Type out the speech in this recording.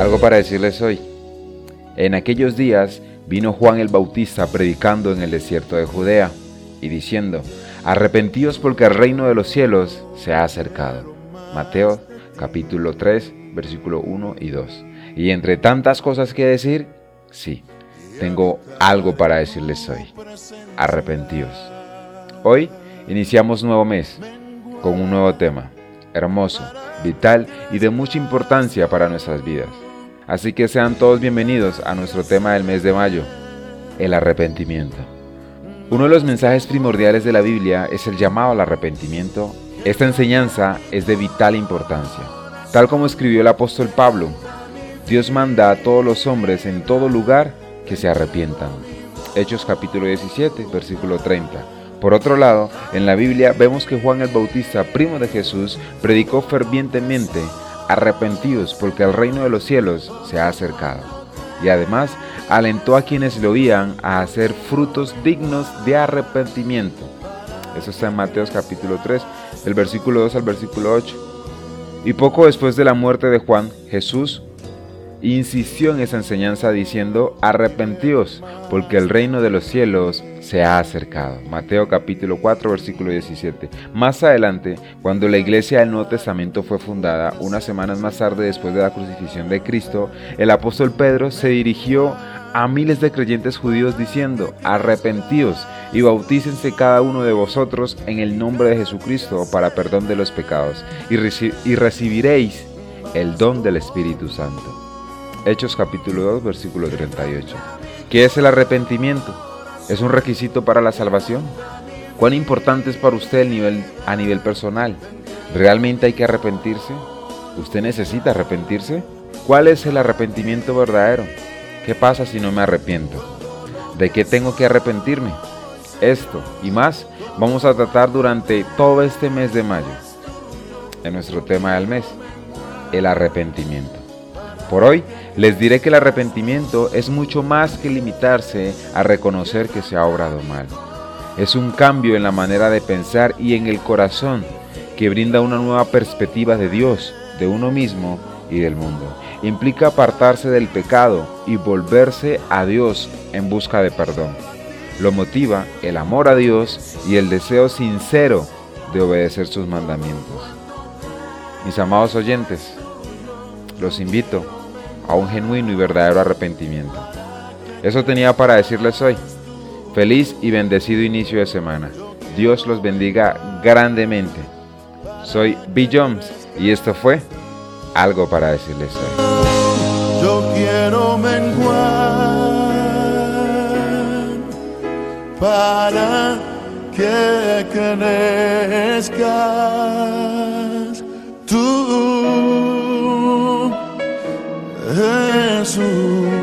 Algo para decirles hoy. En aquellos días vino Juan el Bautista predicando en el desierto de Judea y diciendo, arrepentíos porque el reino de los cielos se ha acercado. Mateo capítulo 3, versículo 1 y 2. Y entre tantas cosas que decir, sí, tengo algo para decirles hoy. Arrepentíos. Hoy iniciamos nuevo mes con un nuevo tema, hermoso, vital y de mucha importancia para nuestras vidas. Así que sean todos bienvenidos a nuestro tema del mes de mayo, el arrepentimiento. Uno de los mensajes primordiales de la Biblia es el llamado al arrepentimiento. Esta enseñanza es de vital importancia. Tal como escribió el apóstol Pablo, Dios manda a todos los hombres en todo lugar que se arrepientan. Hechos capítulo 17, versículo 30. Por otro lado, en la Biblia vemos que Juan el Bautista, primo de Jesús, predicó fervientemente, arrepentidos porque el reino de los cielos se ha acercado. Y además alentó a quienes lo oían a hacer frutos dignos de arrepentimiento. Eso está en Mateos capítulo 3, del versículo 2 al versículo 8. Y poco después de la muerte de Juan, Jesús insistió en esa enseñanza diciendo, arrepentíos, porque el reino de los cielos se ha acercado. Mateo capítulo 4 versículo 17. Más adelante, cuando la iglesia del Nuevo Testamento fue fundada, unas semanas más tarde después de la crucifixión de Cristo, el apóstol Pedro se dirigió a miles de creyentes judíos diciendo, arrepentíos y bautícense cada uno de vosotros en el nombre de Jesucristo para perdón de los pecados, y, y recibiréis el don del Espíritu Santo. Hechos capítulo 2, versículo 38. ¿Qué es el arrepentimiento? ¿Es un requisito para la salvación? ¿Cuán importante es para usted el nivel, a nivel personal? ¿Realmente hay que arrepentirse? ¿Usted necesita arrepentirse? ¿Cuál es el arrepentimiento verdadero? ¿Qué pasa si no me arrepiento? ¿De qué tengo que arrepentirme? Esto y más vamos a tratar durante todo este mes de mayo, en nuestro tema del mes, el arrepentimiento. Por hoy les diré que el arrepentimiento es mucho más que limitarse a reconocer que se ha obrado mal. Es un cambio en la manera de pensar y en el corazón que brinda una nueva perspectiva de Dios, de uno mismo y del mundo. Implica apartarse del pecado y volverse a Dios en busca de perdón. Lo motiva el amor a Dios y el deseo sincero de obedecer sus mandamientos. Mis amados oyentes, los invito a un genuino y verdadero arrepentimiento. Eso tenía para decirles hoy. Feliz y bendecido inicio de semana. Dios los bendiga grandemente. Soy B. Jones y esto fue algo para decirles hoy. Yo quiero menguar para que crezcas Jesus.